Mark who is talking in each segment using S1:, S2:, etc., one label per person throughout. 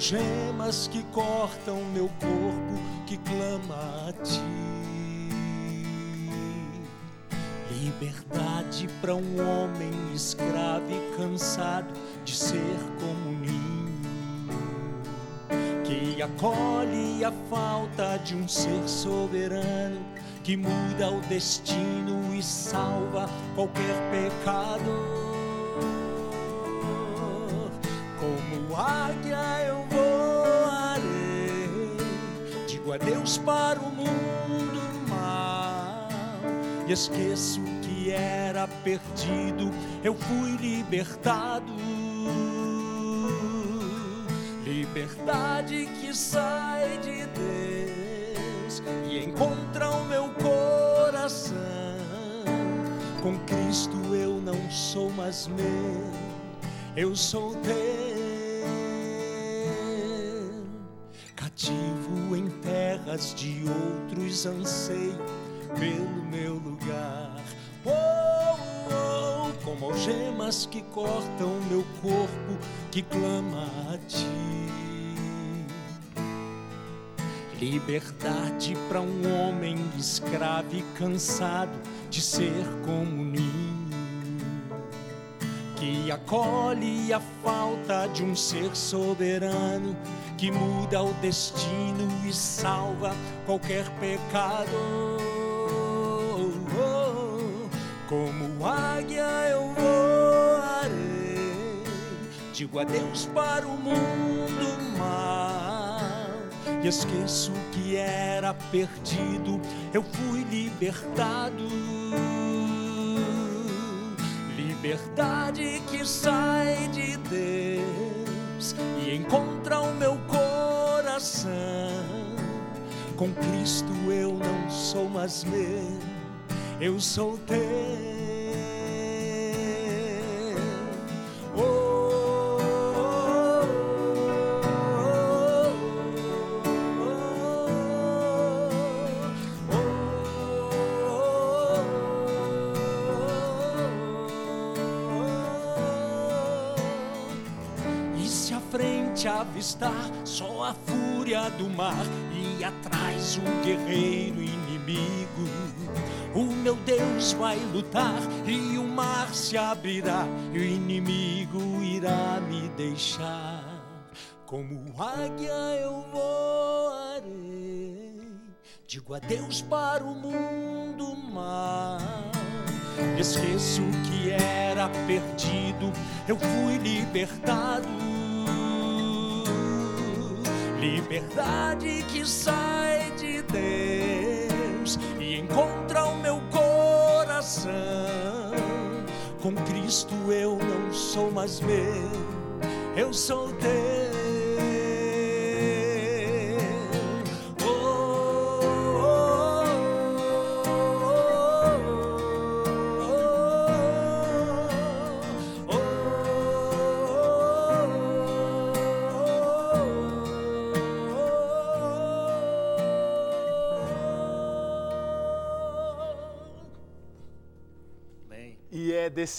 S1: algemas que cortam meu corpo que clama a ti. Liberdade para um homem escravo e cansado de ser como ninho que acolhe a falta de um ser soberano que muda o destino e salva qualquer pecador. Adeus para o mundo mal e esqueço que era perdido, eu fui libertado. Liberdade que sai de Deus e encontra o meu coração. Com Cristo eu não sou mais meu, eu sou teu. Terras de outros, anseio pelo meu lugar. Oh, oh, como algemas que cortam meu corpo, que clama a ti. Liberdade para um homem escravo e cansado de ser como ninho que acolhe a falta de um ser soberano que muda o destino e salva qualquer pecador. Como águia eu voarei, digo adeus para o mundo mal e esqueço que era perdido, eu fui libertado. Liberdade que sai de Deus e encontra o meu coração. Com Cristo eu não sou mais meu, eu sou teu. Avistar só a fúria do mar e atrás um guerreiro inimigo, o meu Deus vai lutar e o mar se abrirá e o inimigo irá me deixar. Como águia eu voarei, digo adeus para o mundo mar. Esqueço que era perdido, eu fui libertado. Liberdade que sai de Deus e encontra o meu coração. Com Cristo eu não sou mais meu, eu sou teu.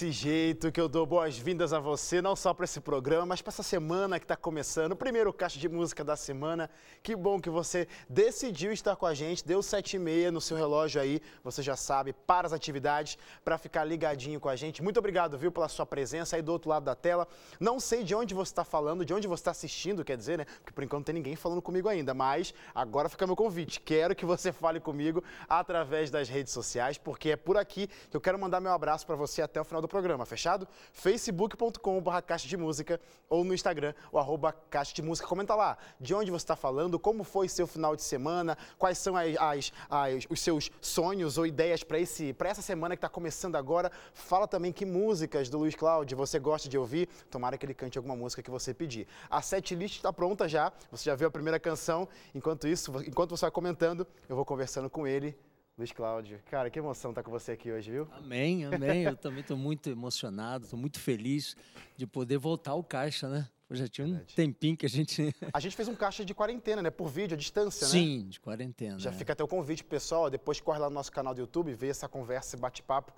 S2: Desse jeito que eu dou boas-vindas a você, não só para esse programa, mas para essa semana que está começando, o primeiro caixa de música da semana. Que bom que você decidiu estar com a gente, deu sete e meia no seu relógio aí, você já sabe, para as atividades, para ficar ligadinho com a gente. Muito obrigado, viu, pela sua presença aí do outro lado da tela. Não sei de onde você está falando, de onde você está assistindo, quer dizer, né? Porque por enquanto não tem ninguém falando comigo ainda, mas agora fica meu convite. Quero que você fale comigo através das redes sociais, porque é por aqui que eu quero mandar meu abraço para você até o final do programa, fechado? facebook.com.br caixa de música ou no Instagram, o arroba caixa de música. Comenta lá de onde você está falando, como foi seu final de semana, quais são as, as- as- os seus sonhos ou ideias para essa semana que está começando agora. Fala também que músicas do Luiz Cláudio você gosta de ouvir. Tomara que ele cante alguma música que você pedir. A setlist está pronta já, você já viu a primeira canção. Enquanto isso, enquanto você vai comentando, eu vou conversando com ele. Luiz Cláudio, cara, que emoção estar com você aqui hoje, viu?
S1: Amém, amém. Eu também estou muito emocionado, estou muito feliz de poder voltar ao caixa, né? Eu já tinha um
S2: Verdade.
S1: tempinho que a gente.
S2: A gente fez um caixa de quarentena, né? Por vídeo, à distância, né?
S1: Sim, de quarentena.
S2: Já
S1: é.
S2: fica até o convite pro pessoal, depois corre lá no nosso canal do YouTube, vê essa conversa, esse bate-papo.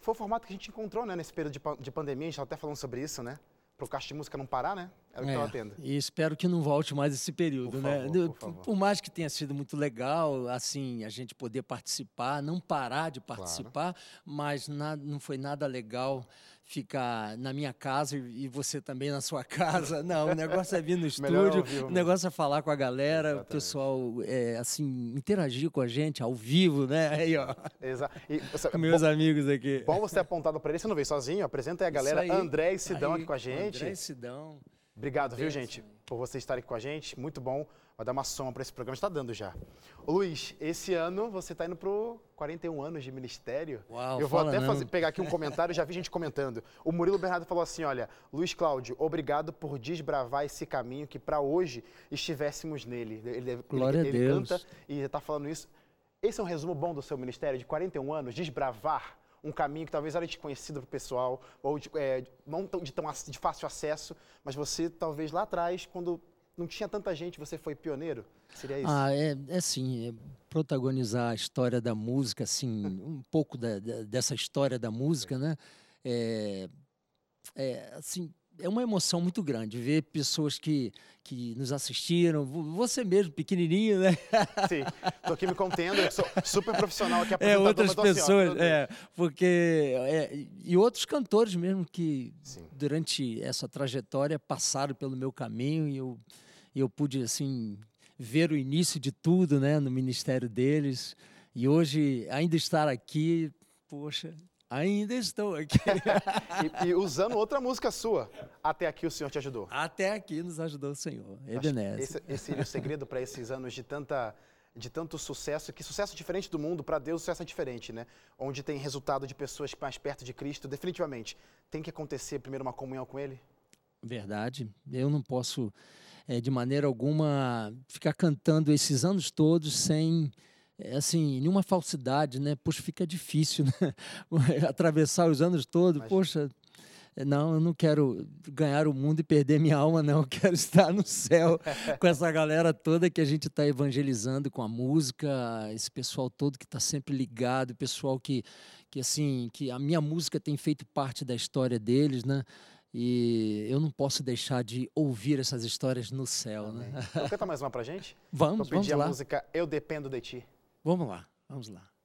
S2: Foi o formato que a gente encontrou, né, nesse período de, pan- de pandemia, a gente estava até falando sobre isso, né? Pro caixa de música não parar, né? Era o que
S3: É,
S2: estava tendo.
S3: e espero que não volte mais esse período,
S2: Por
S3: né?
S2: favor, por
S3: por mais que tenha sido muito legal, assim, a gente poder participar, não parar de participar, mas na- não foi nada legal ficar na minha casa e e você também na sua casa. Não, o negócio é vir no estúdio, o negócio é falar com a galera,
S2: Exatamente.
S3: o pessoal, é, assim, interagir com a gente ao vivo, né? Aí, ó,
S2: Exato. E, você-
S3: meus amigos aqui.
S2: Bom você ter apontado para ele, você não veio sozinho, apresenta aí a galera,
S3: aí.
S2: André e Sidão
S3: Aí,
S2: aqui com a gente.
S3: André e Sidão.
S2: Obrigado, viu, gente, por você estar aqui com a gente. Muito bom. Vai dar uma soma para esse programa, está dando já. Ô, Luiz, esse ano você está indo para 41 anos de ministério.
S3: Uau,
S2: Eu vou até fazer- pegar aqui um comentário, já vi gente comentando. O Murilo Bernardo falou assim: olha, Luiz Cláudio, obrigado por desbravar esse caminho que para hoje estivéssemos nele. Ele, ele-
S3: Glória a
S2: ele
S3: Deus.
S2: canta e está falando isso. Esse é um resumo bom do seu ministério, de 41 anos, desbravar um caminho que talvez era desconhecido para o pessoal, ou de, é, não tão- de, tão, de fácil acesso, mas você talvez lá atrás, quando não tinha tanta gente, você foi pioneiro? Seria isso?
S3: Ah, é, é assim, é protagonizar a história da música, assim, um pouco da- da- dessa história da música, né? É, é, assim, é uma emoção muito grande ver pessoas que, que nos assistiram, vo- você mesmo, pequenininho, né?
S2: Sim, tô aqui me contendo, eu sou super profissional aqui,
S3: É, outras
S2: assim,
S3: pessoas,
S2: Deus.
S3: é, porque, é, e outros cantores mesmo que
S2: Sim.
S3: durante essa trajetória passaram pelo meu caminho e eu, e eu pude, assim, ver o início de tudo, né, no ministério deles. E hoje, ainda estar aqui, poxa, ainda estou aqui.
S2: E, e usando outra música sua, até aqui o Senhor te ajudou.
S3: Até aqui nos ajudou o Senhor, Ebenezer.
S2: Esse, esse seria o segredo para esses anos de tanta de tanto sucesso, que sucesso diferente do mundo, para Deus sucesso é diferente, né? Onde tem resultado de pessoas mais perto de Cristo, definitivamente. Tem que acontecer primeiro uma comunhão com Ele?
S3: Verdade. Eu não posso, eh, de maneira alguma, ficar cantando esses anos todos sem, assim, nenhuma falsidade, né? Poxa, fica difícil, né? Atravessar os anos todos.
S2: Imagina.
S3: Poxa, eh, não, eu não quero ganhar o mundo e perder minha alma, não. Eu quero estar no céu com essa galera toda que a gente está evangelizando com a música, esse pessoal todo que está sempre ligado, pessoal que, que, assim, que a minha música tem feito parte da história deles, né? E eu não posso deixar de ouvir essas histórias no céu, né?
S2: Então canta mais uma pra gente?
S3: Vamos,
S2: Vou pedir
S3: vamos
S2: a
S3: lá.
S2: música Eu Dependo de Ti.
S3: Vamos lá, vamos lá.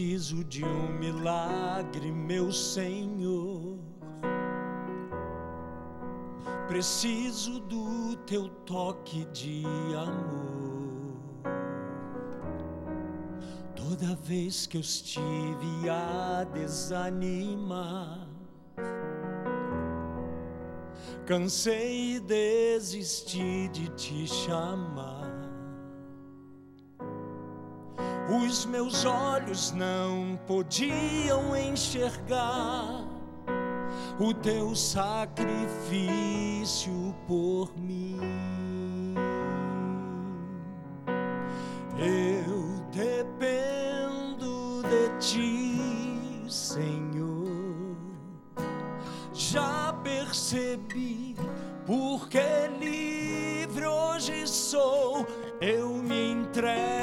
S1: Preciso de um milagre, meu Senhor. Preciso do teu toque de amor. Toda vez que eu estive a desanimar, cansei e desisti de te chamar. Os meus olhos não podiam enxergar o teu sacrifício por mim. Eu dependo de ti, Senhor. Já percebi porque livre hoje sou. Eu me entrego,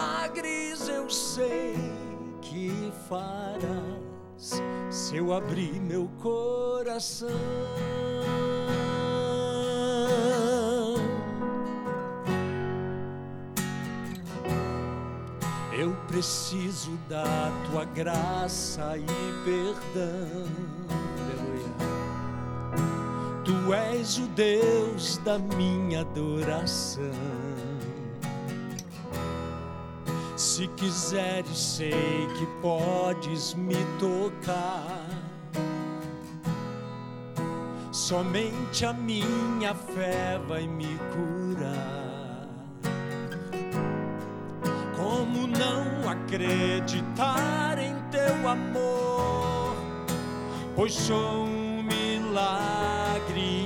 S1: milagres eu sei que farás se eu abrir meu coração. Eu preciso da tua graça e perdão. Tu és o Deus da minha adoração. Se quiseres, sei que podes me tocar. Somente a minha fé vai me curar. Como não acreditar em teu amor, pois sou um milagre,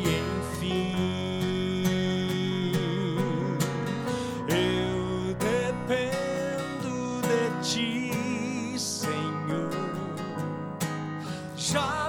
S1: Já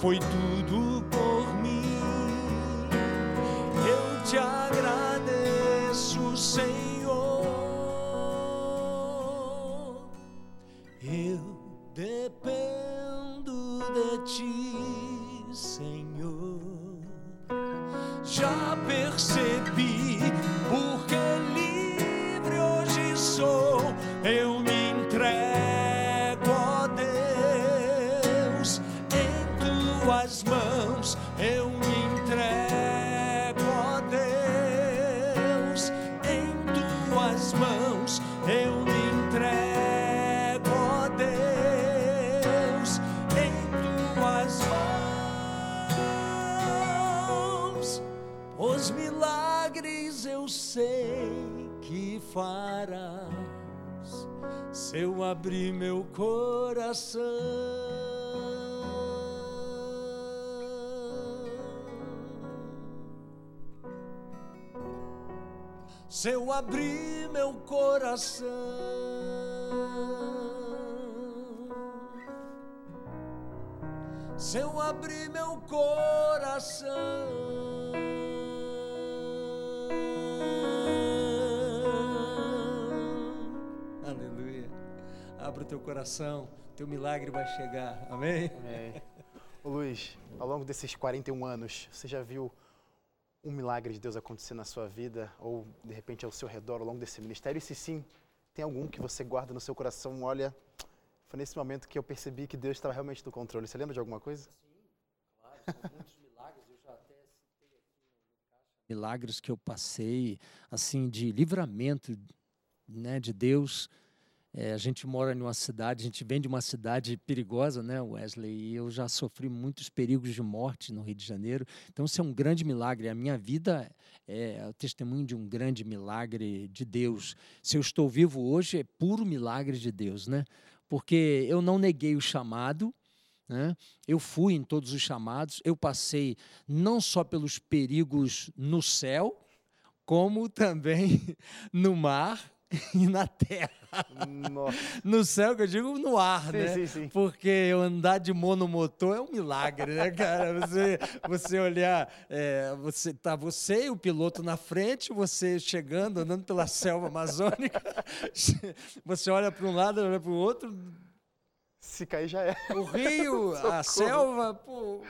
S1: foi tudo abrir meu coração. Se eu abrir meu coração. se eu abrir meu coração. Abra o teu coração, teu milagre vai chegar. Amém?
S2: Amém. Ô Luiz, ao longo desses 41 anos, você já viu um milagre de Deus acontecer na sua vida ou de repente ao seu redor ao longo desse ministério? E se sim, tem algum que você guarda no seu coração? Olha, foi nesse momento que eu percebi que Deus estava realmente no controle. Você lembra de alguma coisa?
S3: Claro, são muitos milagres. Eu já até citei aqui no caixa. Milagres que eu passei, assim, de livramento né, de Deus. É, a gente mora numa cidade, a gente vem de uma cidade perigosa, né, Wesley? E eu já sofri muitos perigos de morte no Rio de Janeiro. Então, isso é um grande milagre. A minha vida é o testemunho de um grande milagre de Deus. Se eu estou vivo hoje, é puro milagre de Deus, né? Porque eu não neguei o chamado, né? Eu fui em todos os chamados, eu passei não só pelos perigos no céu, como também no mar e na terra.
S2: Nossa.
S3: No céu, que eu digo no ar,
S2: Sim,
S3: né?
S2: sim, sim.
S3: Porque andar de monomotor é um milagre, né, cara? Você, você olhar, é, você tá você e o piloto na frente, você chegando, andando pela selva amazônica, você olha para um lado, olha para o outro,
S2: Se cair já é.
S3: o rio, a selva, pô,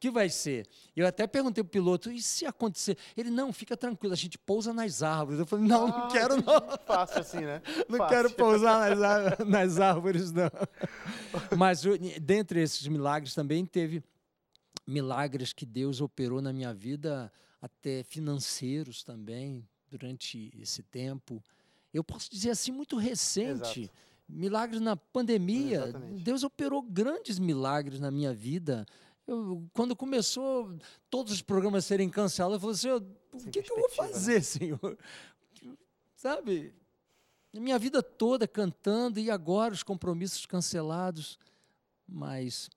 S3: que vai ser? Eu até perguntei pro piloto, e se acontecer? Ele, não, fica tranquilo, a gente pousa nas árvores. Eu falei, não, não
S2: Ah,
S3: quero não.
S2: Fácil assim, né?
S3: Não
S2: Fácil.
S3: quero pousar nas, nas árvores, não. Mas dentre esses milagres também teve milagres que Deus operou na minha vida, até financeiros também, durante esse tempo. Eu posso dizer assim, muito recente.
S2: Exato.
S3: Milagres na pandemia.
S2: Exatamente.
S3: Deus operou grandes milagres na minha vida. Eu- quando começou todos os programas serem cancelados, eu falei assim, "Eu-
S2: Sem
S3: o que, que eu vou
S2: né?
S3: fazer, Senhor? Sabe? A minha vida toda cantando e agora os compromissos cancelados. Mas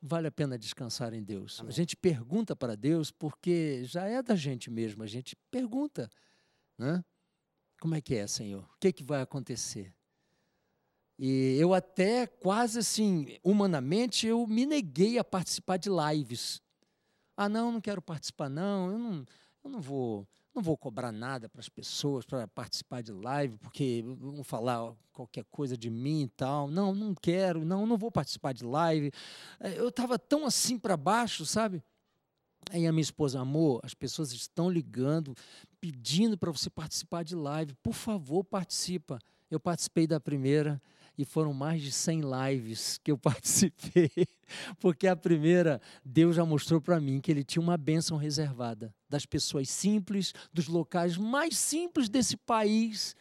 S3: vale a pena descansar em Deus. A
S2: Amém.
S3: gente pergunta para Deus porque já é da gente mesmo. A gente pergunta, né? Como é que é, Senhor? O que, que vai acontecer? E eu até quase assim, humanamente, eu me neguei a participar de lives. Ah, não, não quero participar, não. Eu não, eu não vou, não vou cobrar nada para as pessoas para participar de live, porque vão falar qualquer coisa de mim e tal. Não, não quero, não, não vou participar de live. Eh, Eu estava tão assim para baixo, sabe? Aí a minha esposa, amor, as pessoas estão ligando, pedindo para você participar de live. Por favor, participa. Eu participei da primeira e foram mais de 100 lives que eu participei, porque a primeira, Deus já mostrou para mim que ele tinha uma bênção reservada das pessoas simples, dos locais mais simples desse país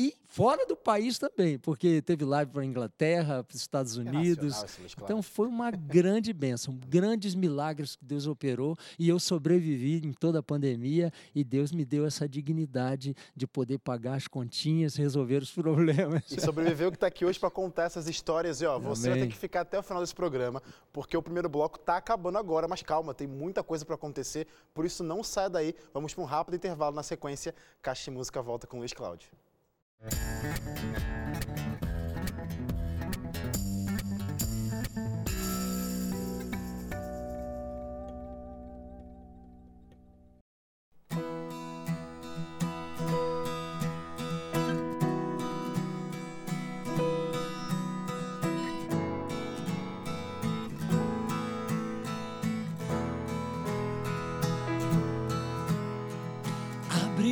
S3: e fora do país também, porque teve live para a Inglaterra, para os Estados Unidos. Então foi uma grande bênção, grandes milagres que Deus operou e eu sobrevivi em toda a pandemia e Deus me deu essa dignidade de poder pagar as continhas, resolver os problemas.
S2: E sobreviveu que está aqui hoje para contar essas histórias. E ó, você vai ter que ficar até o final desse programa, porque o primeiro bloco está acabando agora, mas calma, tem muita coisa para acontecer, por isso não saia daí. Vamos para um rápido intervalo na sequência. Caixa de Música volta com Luiz Cláudio.
S1: Abre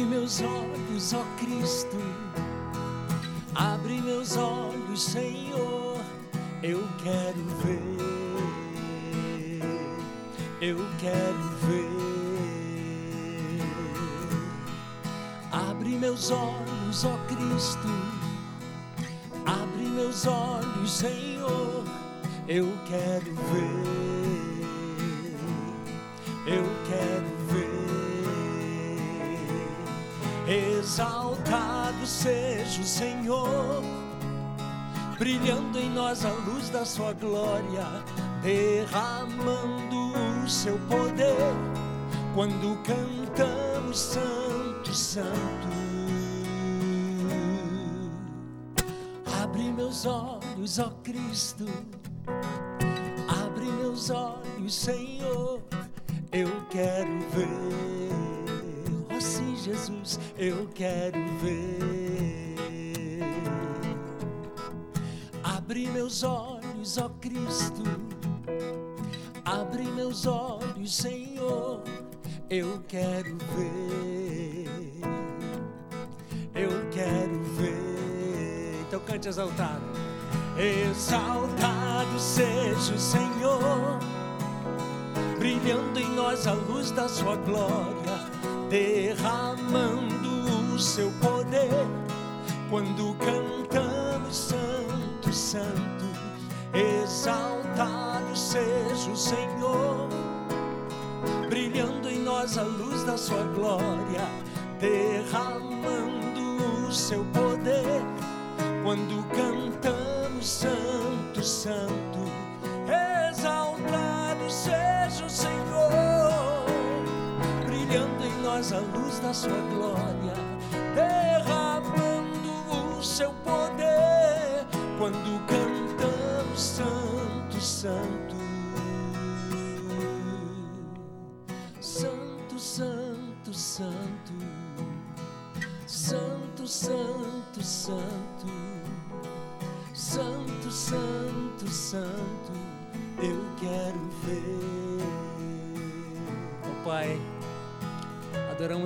S1: meus olhos, ó Cristo Abre meus olhos, Senhor, eu quero ver, eu quero ver. Abre meus olhos, ó Cristo, abre meus olhos, Senhor, eu quero ver, Louvado seja o Senhor, brilhando em nós a luz da Sua glória, derramando o Seu poder, quando cantamos Santo, Santo. Abre meus olhos, ó Cristo, abre meus olhos, Senhor, eu quero ver Jesus, eu quero ver. Abre meus olhos, ó Cristo, abre meus olhos, Senhor, eu quero ver. Eu quero ver. Então cante exaltado. Exaltado seja o Senhor, brilhando em nós a luz da sua glória derramando o seu poder. Quando cantamos Santo, Santo, exaltado seja o Senhor, brilhando em nós a luz da sua glória, derramando o seu poder. Quando cantamos Santo, Santo, exaltado seja o Senhor a luz da sua glória, derramando o seu poder quando cantamos Santo. Santo,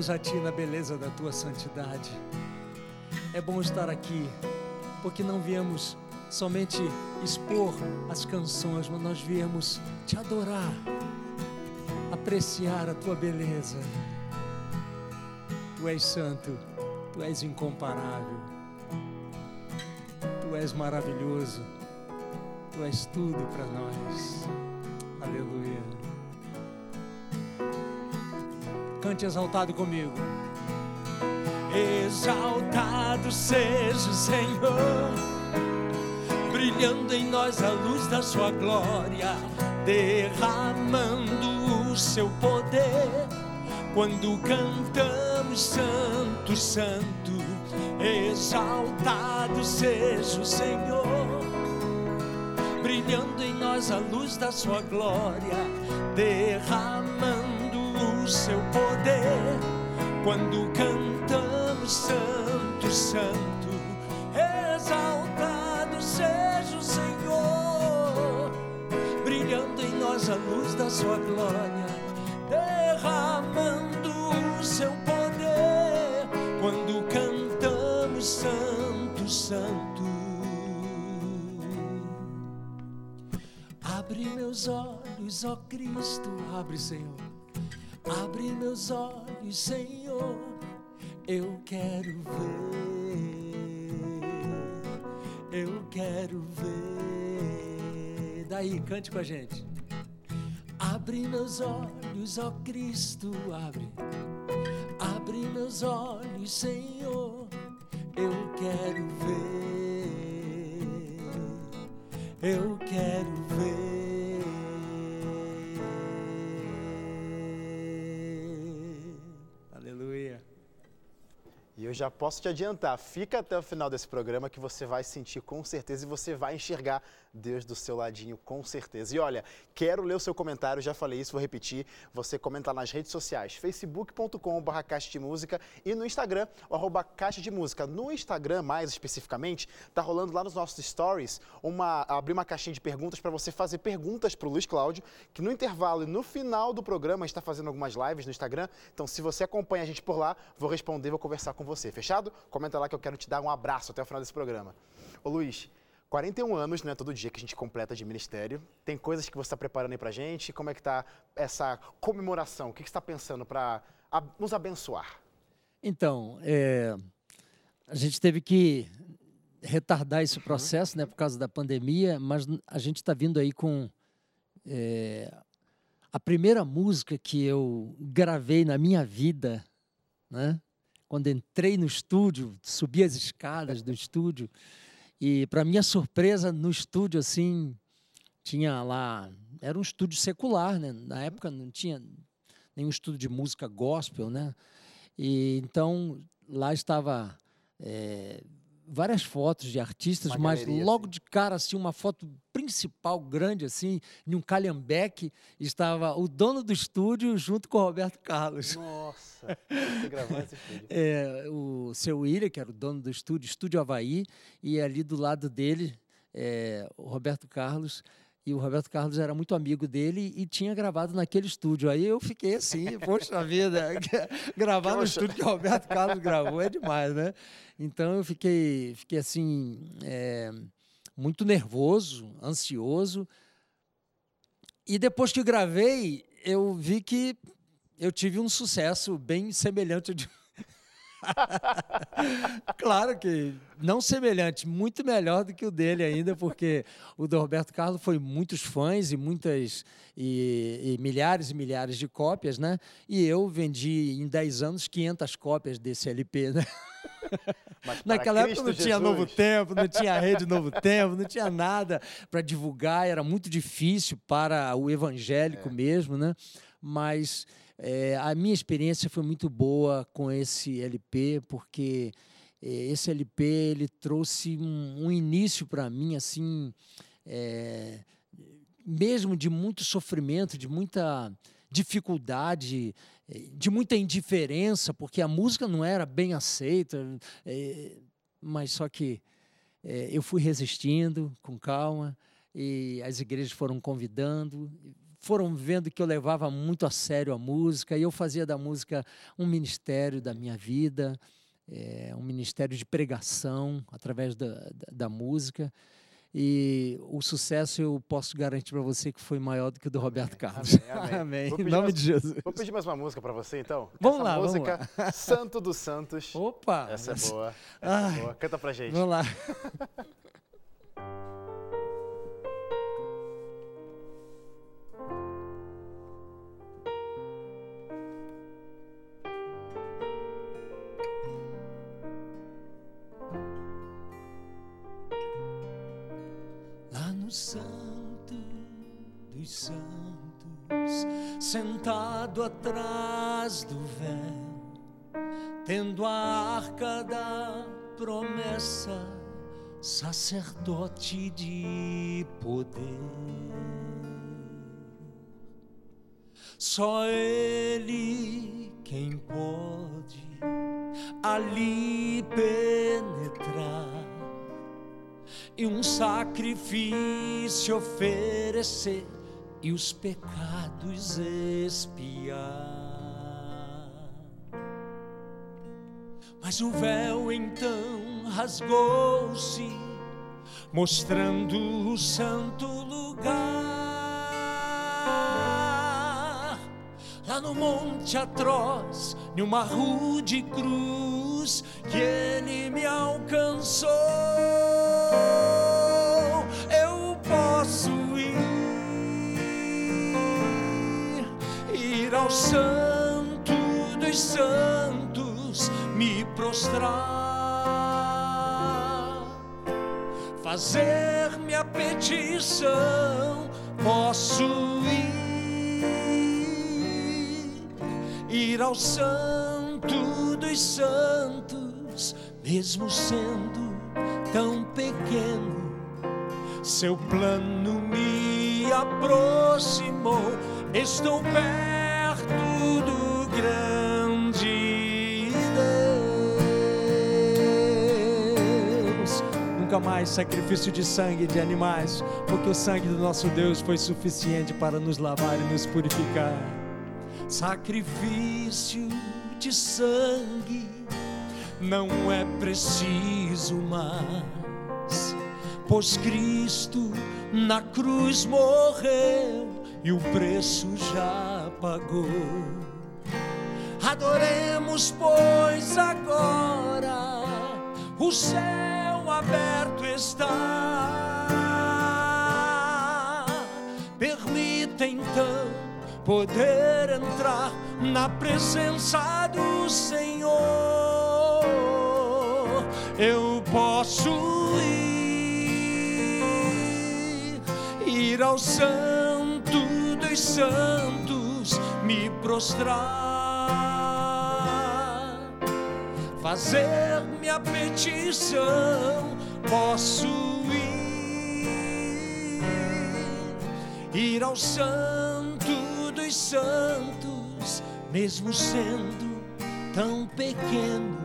S3: Adoramos a Ti na beleza da Tua santidade. É bom estar aqui, porque não viemos somente expor as canções, mas nós viemos te adorar, apreciar a Tua beleza. Tu és santo, Tu és incomparável, Tu és maravilhoso, Tu és tudo para nós. Aleluia. Cante exaltado comigo.
S1: Exaltado seja o Senhor, brilhando em nós a luz da Sua glória, derramando o seu poder. Quando cantamos Santo, Santo, exaltado seja o Senhor, brilhando em nós a luz da Sua glória, derramando o seu poder. Quando cantamos Santo, Santo, exaltado seja o Senhor, brilhando em nós a luz da sua glória, derramando o seu poder. Quando cantamos Santo, Santo.
S4: Abre meus olhos, ó Cristo, abre, Senhor. Abre meus olhos, Senhor. Eu quero ver. Eu quero ver. Daí, cante com a gente. Abre meus olhos, ó Cristo, abre. Abre meus olhos, Senhor. Eu quero ver. Eu quero ver.
S2: E eu já posso te adiantar, fica até o final desse programa que você vai sentir com certeza e você vai enxergar Deus do seu ladinho com certeza. E olha, quero ler o seu comentário, já falei isso, vou repetir. Você comenta nas redes sociais, facebook.com.br caixa de música e no Instagram, o arroba caixa de música. No Instagram, mais especificamente, tá rolando lá nos nossos stories uma abrir uma caixinha de perguntas para você fazer perguntas para o Luiz Cláudio, que no intervalo e no final do programa está fazendo algumas lives no Instagram. Então, se você acompanha a gente por lá, vou responder, vou conversar com você. Fechado? Comenta lá que eu quero te dar um abraço até o final desse programa. Ô Luiz, 41 anos, não é todo dia que a gente completa de ministério. Tem coisas que você está preparando aí pra gente? Como é que tá essa comemoração? O que, que você está pensando para nos abençoar?
S1: Então, é, a gente teve que retardar esse processo, né, por causa da pandemia, mas a gente está vindo aí com é, a primeira música que eu gravei na minha vida, né? Quando entrei no estúdio, subi as escadas do estúdio, e para minha surpresa, no estúdio assim, tinha lá, era um estúdio secular, né? Na época não tinha nenhum estúdio de música gospel, né? E então lá estava é, várias fotos de artistas,
S2: Uma
S1: mas
S2: galeria,
S1: logo
S2: assim.
S1: de cara assim uma foto principal grande assim, em um calhambeque, estava o dono do estúdio junto com o Roberto Carlos.
S2: Nossa, você gravou esse vídeo.
S1: É, o seu William, que era o dono do estúdio, Estúdio Havaí, e ali do lado dele, é, o Roberto Carlos. E o Roberto Carlos era muito amigo dele e tinha gravado naquele estúdio. Aí eu fiquei assim, poxa vida, gravar no estúdio que o Roberto Carlos gravou é demais, né? Então eu fiquei, fiquei assim, é, muito nervoso, ansioso. E depois que gravei, eu vi que eu tive um sucesso bem semelhante ao de claro que não semelhante, muito melhor do que o dele ainda, porque o do Roberto Carlos foi muitos fãs e muitas e, e milhares e milhares de cópias, né? E eu vendi em 10 anos 500 cópias desse LP, né? Naquela época
S2: Cristo
S1: não tinha
S2: Jesus,
S1: Novo Tempo, não tinha Rede Novo Tempo, não tinha nada para divulgar, era muito difícil para o evangélico
S2: É.
S1: mesmo, né? Mas é, a minha experiência foi muito boa com esse LP, porque é, esse LP ele trouxe um, um início para mim, assim, é, mesmo de muito sofrimento, de muita dificuldade, eh, de muita indiferença, porque a música não era bem aceita, eh, mas só que eh, eu fui resistindo com calma e as igrejas foram convidando, foram vendo que eu levava muito a sério a música e eu fazia da música um ministério da minha vida, eh, um ministério de pregação através da, da, da música. E o sucesso eu posso garantir para você que foi maior do que o do Roberto Carlos.
S2: Amém, amém. Vou
S1: Em
S2: pedir
S1: nome
S2: mais-
S1: de Jesus.
S2: Vou pedir mais uma música para você, então.
S1: Vamos
S2: Essa
S1: lá, vamos
S2: música, Santo dos Santos.
S1: Opa!
S2: Essa é boa. Essa é boa. Canta pra gente.
S1: Vamos lá.
S4: lá atrás do véu, tendo a arca da promessa, sacerdote de poder. Só Ele quem pode ali penetrar e um sacrifício oferecer e os pecados expiar. Mas o véu então rasgou-se, mostrando o santo lugar.
S1: lá no monte atroz, numa rude cruz, que ele me alcançou. Ao Santo dos Santos, me prostrar, fazer minha petição. Posso ir ir ao Santo dos Santos, mesmo sendo tão pequeno. Seu plano me aproximou, estou perto grande Deus. Nunca mais sacrifício de sangue de animais, porque o sangue do nosso Deus foi suficiente para nos lavar e nos purificar sacrifício de sangue não é preciso mais, pois Cristo na cruz morreu e o preço já pagou. Adoremos, pois agora o céu aberto está. Permita então poder entrar na presença do Senhor. Eu posso ir, ir ao Santo dos Santos, me prostrar, fazer minha petição. Posso ir, ir ao Santo dos santos, mesmo sendo tão pequeno,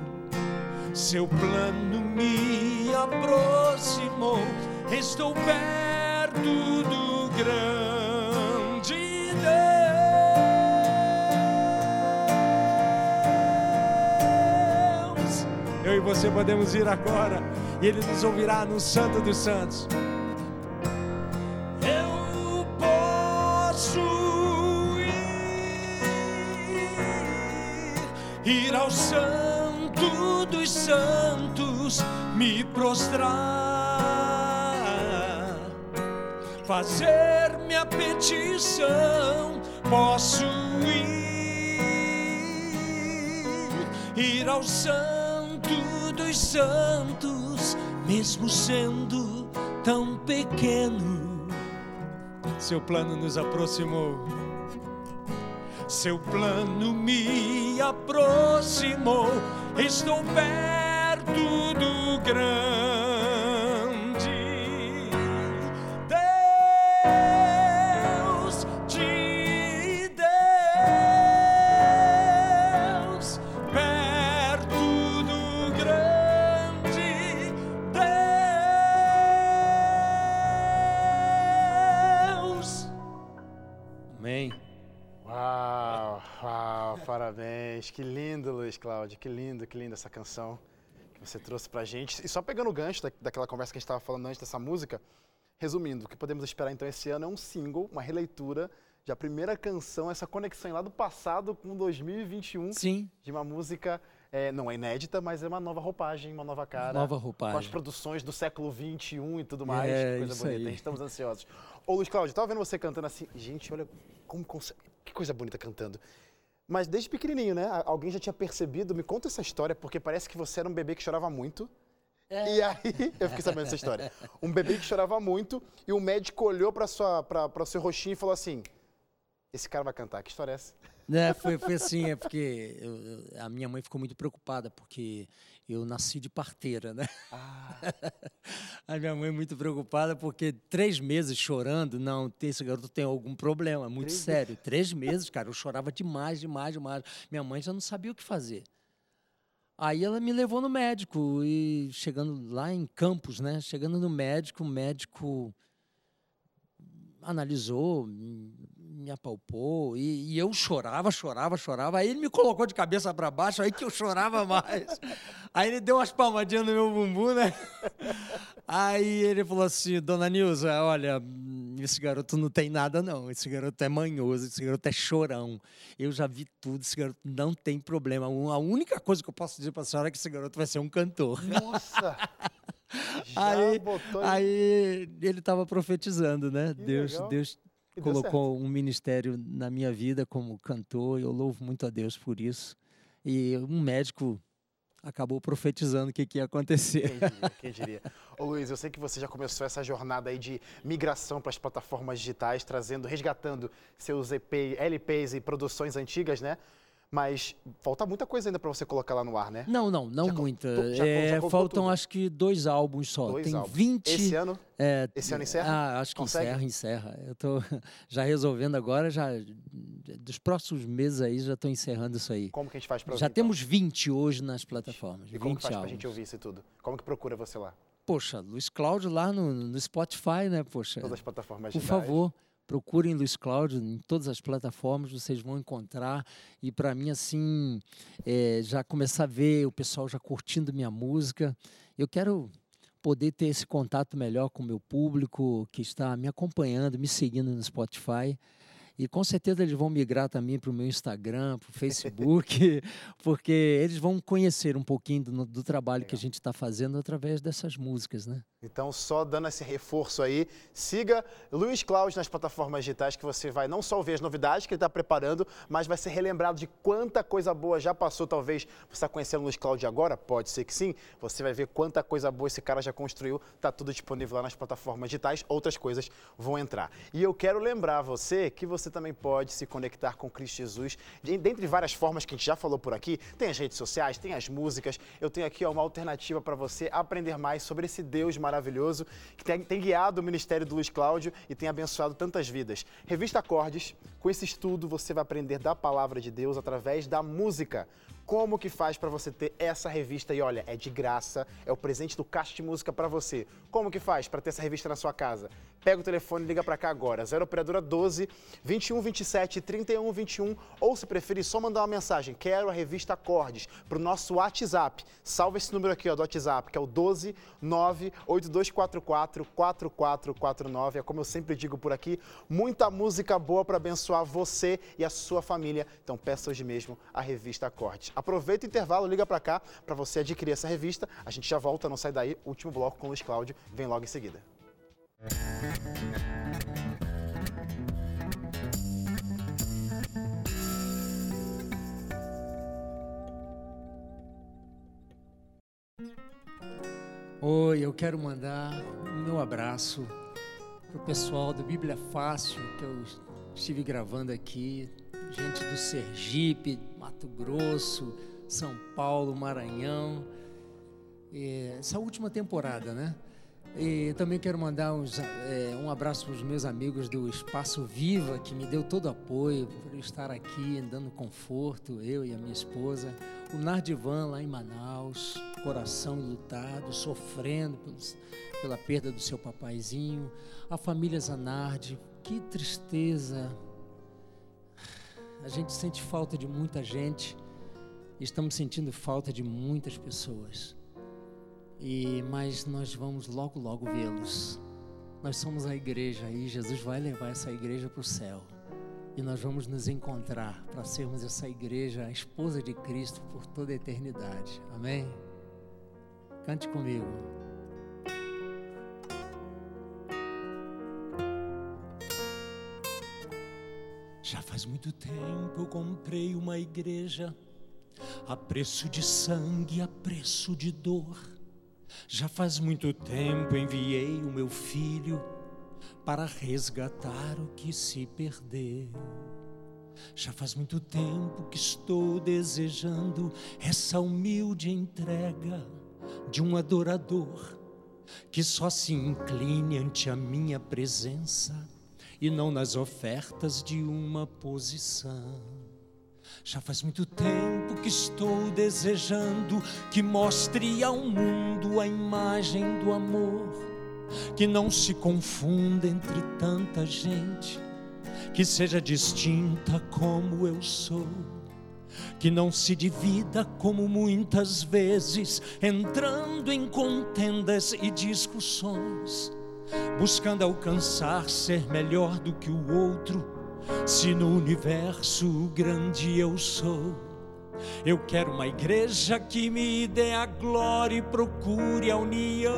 S1: seu plano me aproximou. Estou perto do grande Deus. Eu e você podemos ir agora e Ele nos ouvirá no Santo dos Santos. ir ao Santo dos Santos, me prostrar, fazer minha petição. Posso ir, ir ao Santo dos Santos, mesmo sendo tão pequeno. Seu plano nos aproximou seu plano me aproximou, estou perto do grande
S2: Cláudio. Que lindo, que linda essa canção que você trouxe pra gente. E só pegando o gancho da, daquela conversa que a gente estava falando antes dessa música, resumindo, o que podemos esperar então esse ano é um single, uma releitura de a primeira canção, essa conexão lá do passado com 2021.
S3: Sim.
S2: De uma música, é, não é inédita, mas é uma nova roupagem, uma nova cara.
S3: Nova roupagem.
S2: Com as produções do século 21 e tudo mais.
S3: É,
S2: coisa bonita.
S3: aí.
S2: A gente estamos ansiosos. Ô, Luiz Cláudio, tava vendo você cantando assim. Gente, olha como consegue. Que coisa bonita cantando. Mas desde pequenininho, né? Alguém já tinha percebido. Me conta essa história, porque parece que você era um bebê que chorava muito. E aí, eu fiquei sabendo dessa história. Um bebê que chorava muito e o médico olhou para o seu roxinho e falou assim: Esse cara vai cantar. Que história é essa?
S3: Né, foi, foi assim, é porque eu- a minha mãe ficou muito preocupada, porque eu nasci de parteira, né? A minha mãe muito preocupada, porque três meses chorando, não, tem- esse garoto tem algum problema, muito
S2: Três
S3: sério. Três meses, cara, eu chorava demais, demais, demais. Minha mãe já não sabia o que fazer. Aí ela me levou no médico, e chegando lá em Campos, né? Chegando no médico, o médico analisou, me apalpou, e, e eu chorava, chorava, chorava. Aí ele me colocou de cabeça para baixo, aí que eu chorava mais. Aí ele deu umas palmadinhas no meu bumbum, né? Aí ele falou assim, dona Nilza, olha,
S1: esse garoto não tem nada, não. Esse garoto é manhoso, esse garoto é chorão. Eu já vi tudo, esse garoto não tem problema. A única coisa que eu posso dizer para a senhora é que esse garoto vai ser um cantor.
S2: Nossa!
S1: aí, aí ele estava profetizando, né? Que Deus, legal. Deus colocou um ministério na minha vida como cantor. Eu louvo muito a Deus por isso. E um médico acabou profetizando o que, que ia acontecer.
S2: Quem diria, quem diria. Ô Luiz, eu sei que você já começou essa jornada aí de migração para as plataformas digitais, trazendo, resgatando seus EP, LPs e produções antigas, né? Mas falta muita coisa ainda para você colocar lá no ar, né?
S1: Não, não, não
S2: já
S1: muita. Já, é, já faltam tudo. acho que dois álbuns só. Dois Tem álbuns. 20.
S2: Esse ano?
S1: É,
S2: Esse ano encerra?
S1: Ah, acho que Consegue? encerra, encerra. Eu estou já resolvendo agora, já dos próximos meses aí já estou encerrando isso aí.
S2: Como que a gente faz para
S1: Já temos 20 hoje nas plataformas.
S2: E como que faz para a gente ouvir isso tudo? Como que procura você lá?
S1: Poxa, Luiz Cláudio lá no, no Spotify, né? Poxa.
S2: Todas as plataformas
S1: Por favor. Procurem Luiz Cláudio em todas as plataformas, vocês vão encontrar. E para mim, assim, é, já começar a ver o pessoal já curtindo minha música. Eu quero poder ter esse contato melhor com o meu público que está me acompanhando, me seguindo no Spotify. E com certeza eles vão migrar também para o meu Instagram, para o Facebook, porque eles vão conhecer um pouquinho do, do trabalho Legal. que a gente está fazendo através dessas músicas, né?
S2: Então, só dando esse reforço aí, siga Luiz Cláudio nas plataformas digitais que você vai não só ver as novidades que ele está preparando, mas vai ser relembrado de quanta coisa boa já passou. Talvez você está conhecendo o Luiz Cláudio agora, pode ser que sim. Você vai ver quanta coisa boa esse cara já construiu. Está tudo disponível lá nas plataformas digitais, outras coisas vão entrar. E eu quero lembrar você que você também pode se conectar com Cristo Jesus, dentre várias formas que a gente já falou por aqui. Tem as redes sociais, tem as músicas. Eu tenho aqui ó, uma alternativa para você aprender mais sobre esse Deus maravilhoso maravilhoso que tem, tem, guiado o ministério do Luiz Cláudio e tem abençoado tantas vidas. Revista Acordes, com esse estudo você vai aprender da palavra de Deus através da música. Como que faz para você ter essa revista? E olha, é de graça, é o presente do Caixa de Música para você. Como que faz para ter essa revista na sua casa? Pega o telefone e liga para cá agora. 0 operadora 12 21 27 31 21 ou se preferir só mandar uma mensagem, quero a revista Acordes para o nosso WhatsApp. Salva esse número aqui ó, do WhatsApp, que é o 12 98244 4449. É como eu sempre digo por aqui, muita música boa para abençoar você e a sua família. Então peça hoje mesmo a revista Acordes. Aproveita o intervalo, liga para cá para você adquirir essa revista. A gente já volta, não sai daí. Último bloco com o Luiz Cláudio, vem logo em seguida.
S1: Oi, eu quero mandar o meu abraço para o pessoal do Bíblia Fácil que eu estive gravando aqui, gente do Sergipe, Mato Grosso, São Paulo, Maranhão. essa última temporada, né? E também quero mandar uns, é, um abraço para os meus amigos do Espaço Viva, que me deu todo apoio por estar aqui, dando conforto, eu e a minha esposa. O Nardivan, lá em Manaus, coração lutado, sofrendo pelos, pela perda do seu papaizinho. A família Zanardi, que tristeza. A gente sente falta de muita gente. Estamos sentindo falta de muitas pessoas. E mas nós vamos logo logo vê-los. Nós somos a igreja e Jesus vai levar essa igreja para o céu. E nós vamos nos encontrar para sermos essa igreja, a esposa de Cristo por toda a eternidade. Amém? Cante comigo.
S5: Já faz muito tempo eu comprei uma igreja a preço de sangue, a preço de dor. Já faz muito tempo enviei o meu filho para resgatar o que se perdeu. Já faz muito tempo que estou desejando essa humilde entrega de um adorador que só se incline ante a minha presença e não nas ofertas de uma posição. Já faz muito tempo que estou desejando que mostre ao mundo a imagem do amor, que não se confunda entre tanta gente, que seja distinta como eu sou, que não se divida como muitas vezes, entrando em contendas e discussões
S1: buscando alcançar ser melhor do que o outro. Se no universo grande eu sou, eu quero uma igreja que me dê a glória e procure a união.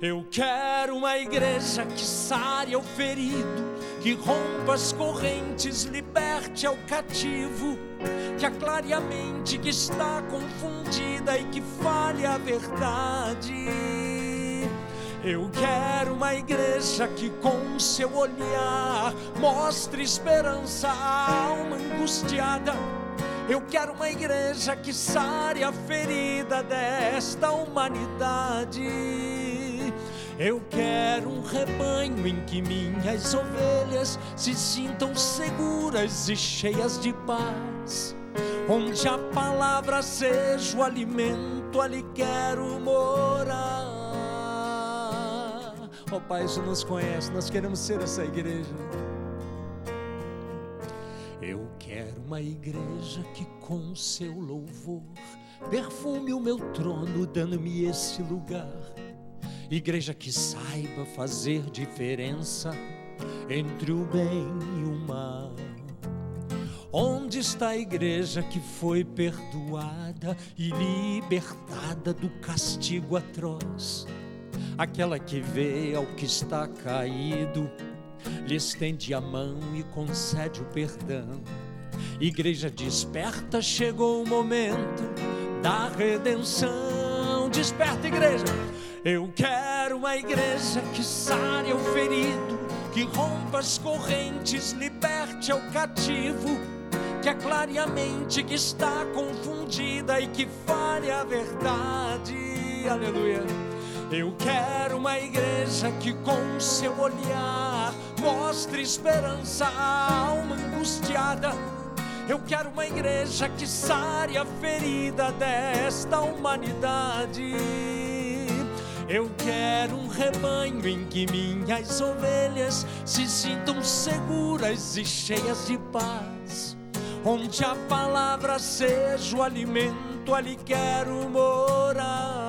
S1: Eu quero uma igreja que sare ao ferido, que rompa as correntes, liberte ao cativo, que aclare a mente que está confundida e que fale a verdade. Eu quero uma igreja que com seu olhar mostre esperança à alma angustiada. Eu quero uma igreja que sare a ferida desta humanidade. Eu quero um rebanho em que minhas ovelhas se sintam seguras e cheias de paz. Onde a palavra seja o alimento, ali quero morar. Oh, Pai, isso nos conhece, nós queremos ser essa igreja. Eu quero uma igreja que com seu louvor perfume o meu trono, dando-me esse lugar. Igreja que saiba fazer diferença entre o bem e o mal. Onde está a igreja que foi perdoada e libertada do castigo atroz? Aquela que vê ao que está caído, lhe estende a mão e concede o perdão. Igreja desperta, chegou o momento da redenção. Desperta, igreja. Eu quero uma igreja que sare o ferido, que rompa as correntes, liberte ao cativo, que aclare a mente que está confundida e que fale a verdade. Aleluia eu quero uma igreja que com seu olhar mostre esperança à alma angustiada. Eu quero uma igreja que sare a ferida desta humanidade. Eu quero um rebanho em que minhas ovelhas se sintam seguras e cheias de paz. Onde a palavra seja o alimento, ali quero morar.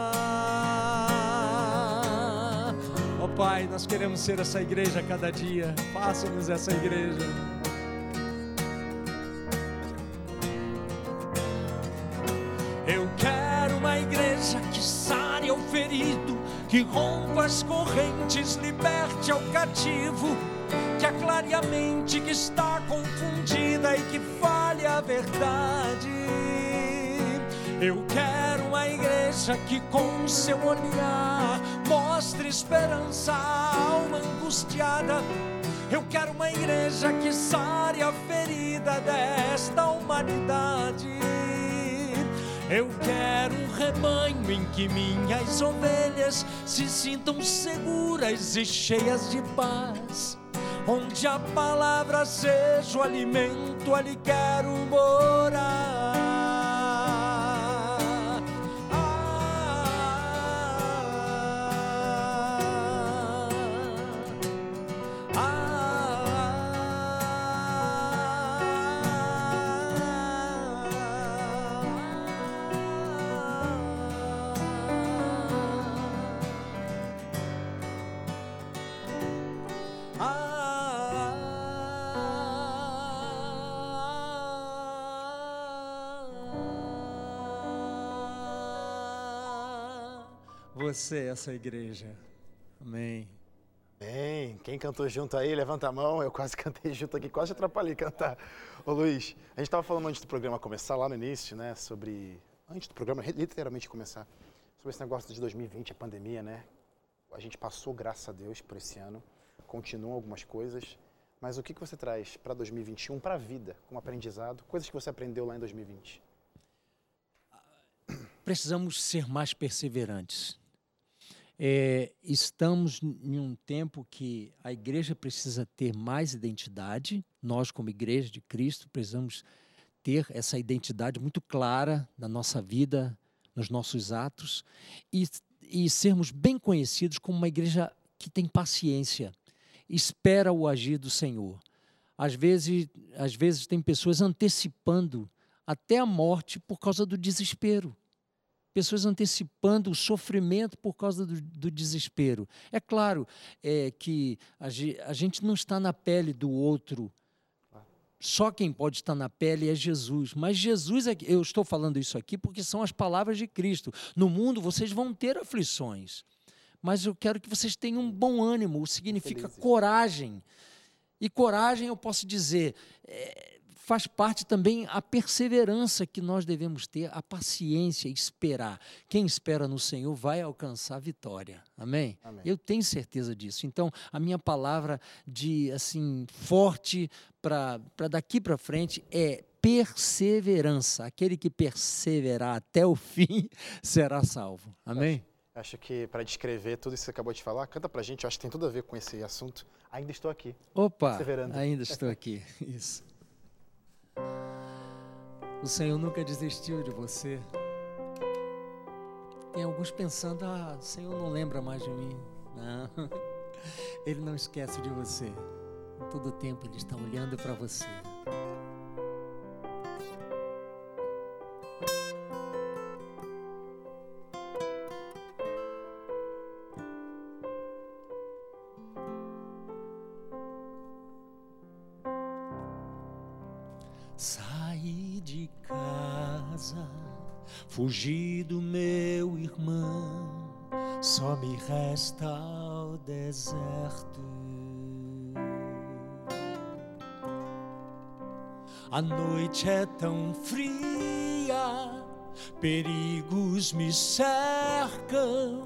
S1: Pai, nós queremos ser essa igreja a cada dia. Faça-nos essa igreja. Eu quero uma igreja que sare ao ferido, que rompa as correntes, liberte ao cativo, que aclare a mente que está confundida e que fale a verdade. Eu quero uma igreja que com seu olhar esperança à alma angustiada. Eu quero uma igreja que sare a ferida desta humanidade. Eu quero um rebanho em que minhas ovelhas se sintam seguras e cheias de paz. Onde a palavra seja o alimento, ali quero morar. Você essa igreja. Amém.
S2: Bem, quem cantou junto aí, levanta a mão. Eu quase cantei junto aqui, quase atrapalhei cantar. Ô Luiz, a gente estava falando antes do programa começar, lá no início, né, sobre. Antes do programa literalmente começar, sobre esse negócio de 2020, a pandemia, né? A gente passou, graças a Deus, por esse ano. Continuam algumas coisas. Mas o que, que você traz para 2021, para a vida, como aprendizado? Coisas que você aprendeu lá em 2020?
S3: Precisamos ser mais perseverantes. É, estamos em um tempo que a igreja precisa ter mais identidade. Nós, como igreja de Cristo, precisamos ter essa identidade muito clara na nossa vida, nos nossos atos e, e sermos bem conhecidos como uma igreja que tem paciência, espera o agir do Senhor. Às vezes, às vezes tem pessoas antecipando até a morte por causa do desespero. Pessoas antecipando o sofrimento por causa do, do desespero. É claro é, que a, a gente não está na pele do outro só quem pode estar na pele é Jesus. Mas Jesus, é, eu estou falando isso aqui porque são as palavras de Cristo. No mundo vocês vão ter aflições, mas eu quero que vocês tenham um bom ânimo. Significa Felizes. coragem. E coragem, eu posso dizer, é, faz parte também a perseverança que nós devemos ter, a paciência, esperar. Quem espera no Senhor vai alcançar a vitória. Amém? Amém. Eu tenho certeza disso. Então, a minha palavra de assim forte para daqui para frente é perseverança. Aquele que perseverar até o fim será salvo. Amém?
S2: Acho, acho que para descrever tudo isso que você acabou de falar, canta para a gente, acho que tem tudo a ver com esse assunto. Ainda estou aqui.
S3: Opa, ainda estou aqui. Isso. O Senhor nunca desistiu de você. Tem alguns pensando, ah, o Senhor não lembra mais de mim. Não, Ele não esquece de você. Todo tempo Ele está olhando para você.
S1: Deserto. A noite é tão fria, perigos me cercam,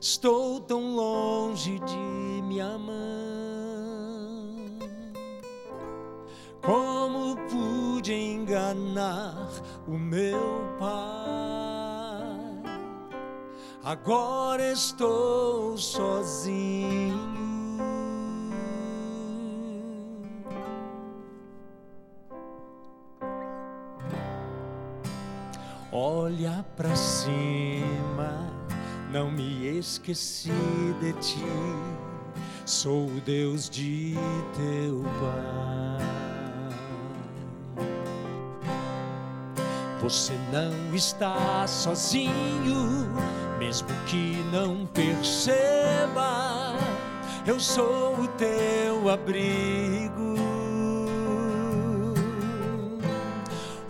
S1: estou tão longe de minha mãe. Como pude enganar o meu pai? Agora estou sozinho. Olha para cima, não me esqueci de ti. Sou o Deus de teu Pai. Você não está sozinho mesmo que não perceba, eu sou o teu abrigo.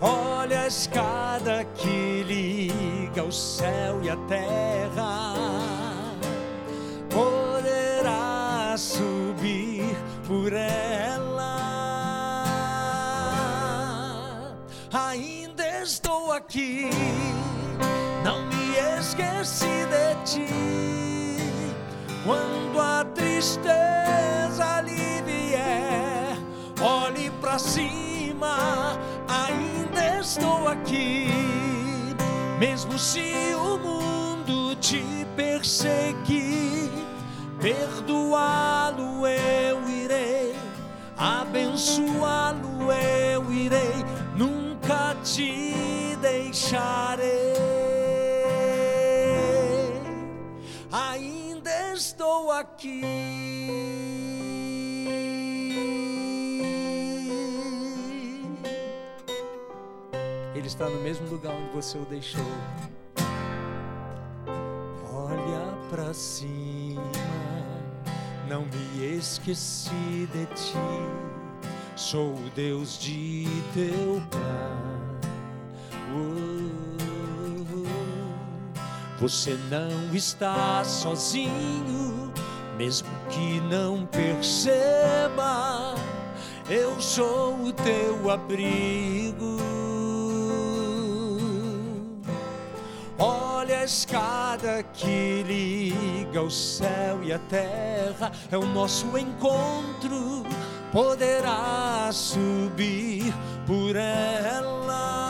S1: Olha a escada que liga o céu e a terra, poderá subir por ela. Aqui esqueci de ti. Quando a tristeza lhe vier, olhe para cima, ainda estou aqui. Mesmo se o mundo te perseguir, perdoá-lo eu irei, abençoá-lo eu irei, nunca te deixarei. estou aqui.
S3: Ele está no mesmo lugar onde você o deixou.
S1: Olha para cima, não me esqueci de ti. Sou o Deus de teu Pai. Você não está sozinho, mesmo que não perceba. Eu sou o teu abrigo. Olha a escada que liga o céu e a terra, é o nosso encontro. Poderá subir por ela.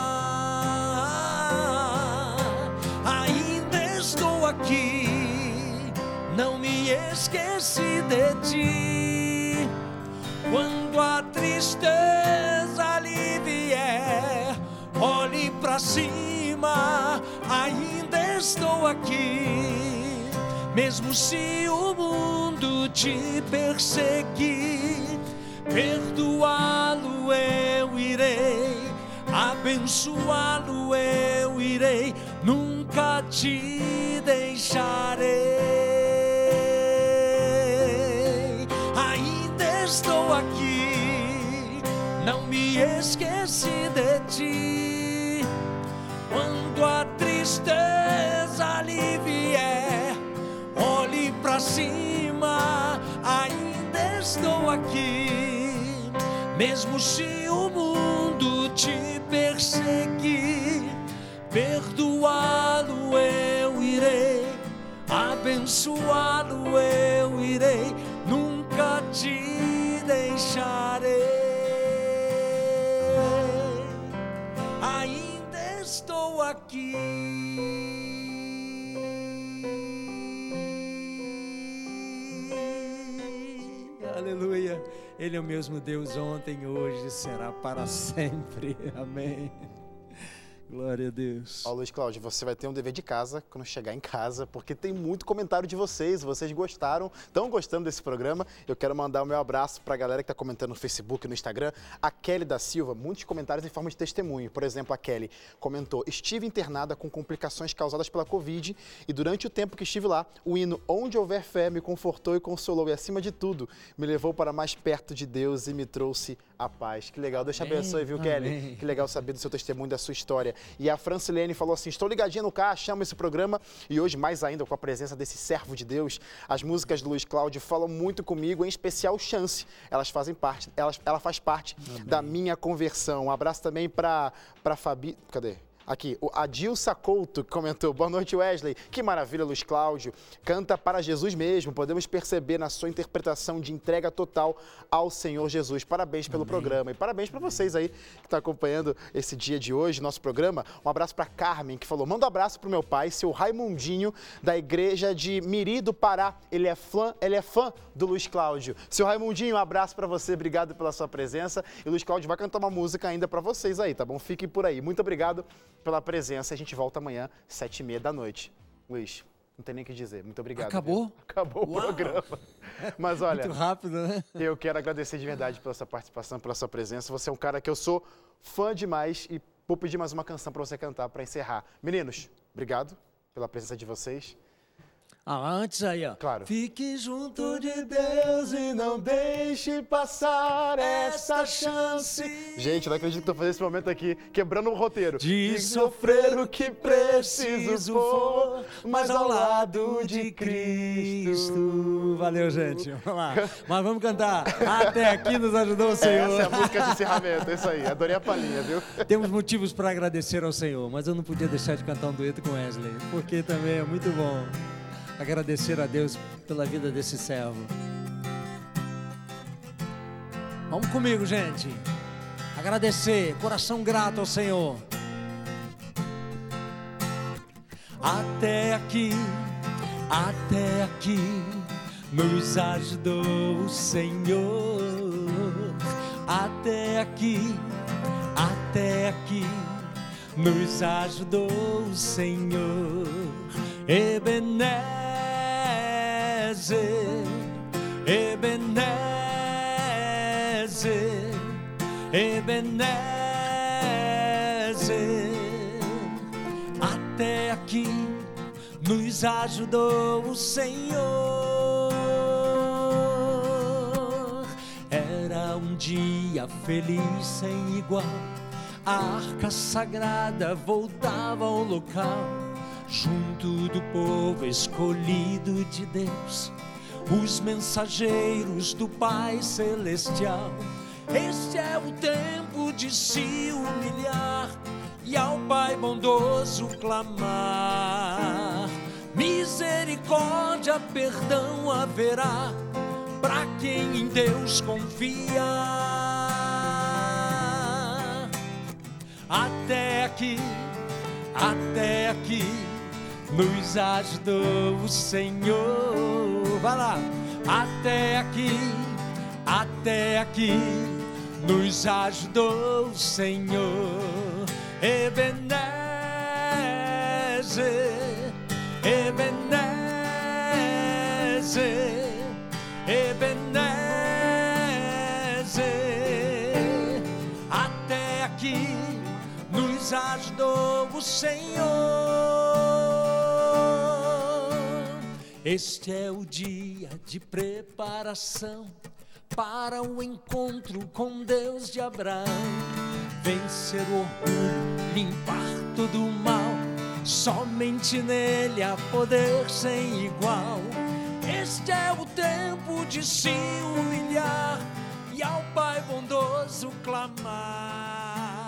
S1: Não me esqueci de ti. Quando a tristeza lhe vier, olhe para cima, ainda estou aqui. Mesmo se o mundo te perseguir, perdoá-lo eu irei, abençoá-lo eu irei. Nunca te deixarei. Ainda estou aqui, não me esqueci de ti. Quando a tristeza ali vier, olhe pra cima, ainda estou aqui. Mesmo se o mundo te perseguir, perdoá-lo eu irei, abençoá-lo eu irei, nunca te deixarei. Ainda estou aqui.
S3: Aleluia. Ele é o mesmo Deus ontem, hoje será para sempre. Amém. Glória a Deus.
S2: Ó, Luiz Cláudio, você vai ter um dever de casa quando chegar em casa, porque tem muito comentário de vocês. Vocês gostaram, estão gostando desse programa. Eu quero mandar o meu abraço para a galera que está comentando no Facebook e no Instagram. A Kelly da Silva, muitos comentários em forma de testemunho. Por exemplo, a Kelly comentou: Estive internada com complicações causadas pela Covid e durante o tempo que estive lá, o hino Onde Houver Fé me confortou e consolou e, acima de tudo, me levou para mais perto de Deus e me trouxe a paz. Que legal. Deus te abençoe, viu,
S3: Amém.
S2: Kelly? Que legal saber do seu testemunho, da sua história. E a Francilene falou assim: Estou ligadinha no carro, chama esse programa. E hoje, mais ainda, com a presença desse servo de Deus, as músicas do Luiz Cláudio falam muito comigo, em especial Chance. Elas fazem parte, elas, ela faz parte da minha conversão. Um abraço também para Fabi. Cadê? Aqui, o Adilsa Couto comentou. Boa noite, Wesley. Que maravilha, Luiz Cláudio. Canta para Jesus mesmo. Podemos perceber na sua interpretação de entrega total ao Senhor Jesus. Parabéns pelo programa. E parabéns para vocês aí que estão acompanhando esse dia de hoje, nosso programa. Um abraço para Carmen, que falou: manda um abraço pro meu pai, seu Raimundinho, da igreja de Miri do Pará. Ele é fã, ele é fã do Luiz Cláudio. Seu Raimundinho, um abraço para você. Obrigado pela sua presença. E o Luiz Cláudio vai cantar uma música ainda para vocês aí, tá bom? Fiquem por aí. Muito obrigado pela presença. A gente volta amanhã, sete e meia da noite. Luiz, não tem nem o que dizer. Muito obrigado.
S3: Acabou?
S2: viu? Acabou o
S3: Uau!
S2: programa. Mas olha,
S3: Muito rápido, né?
S2: eu quero agradecer de verdade pela sua participação, pela sua presença. Você é um cara que eu sou fã demais e vou pedir mais uma canção para você cantar para encerrar. Meninos, obrigado pela presença de vocês.
S3: Ah, antes aí, ó.
S2: Claro.
S3: Fique junto de
S2: Deus e não deixe passar essa chance. Gente, não acredito que estou fazendo esse momento aqui, quebrando o roteiro.
S3: De
S2: sofrer o que preciso for, mas ao lado de Cristo.
S3: Valeu, gente. Vamos lá. Mas vamos cantar. Até aqui nos ajudou o Senhor.
S2: Essa é a música de encerramento, é isso aí. Adorei a palhinha, viu?
S3: Temos motivos para agradecer ao Senhor, mas eu não podia deixar de cantar um dueto com Wesley, porque também é muito bom agradecer a Deus pela vida desse servo. Vamos comigo, gente. Agradecer, coração grato ao Senhor.
S1: Até aqui, até aqui, nos ajudou o Senhor. Até aqui, até aqui, nos ajudou o Senhor. Ebenezer, Ebenezer, Ebenezer. Até aqui nos ajudou o Senhor. Era um dia feliz sem igual. A arca sagrada voltava ao local, junto do povo escolhido de Deus, os mensageiros do Pai Celestial. Este é o tempo de se humilhar e ao Pai bondoso clamar. Misericórdia, perdão haverá para quem em Deus confia. Até aqui, até aqui, nos ajudou o Senhor. Vai lá, até aqui, até aqui, nos ajudou o Senhor. Ebenezer, Ebenezer, Ebenezer. Até aqui nos ajudou o Senhor. Este é o dia de preparação para o encontro com Deus de Abraão. Vencer o orgulho, limpar todo o mal, somente nele há poder sem igual. Este é o tempo de se humilhar e ao Pai bondoso clamar.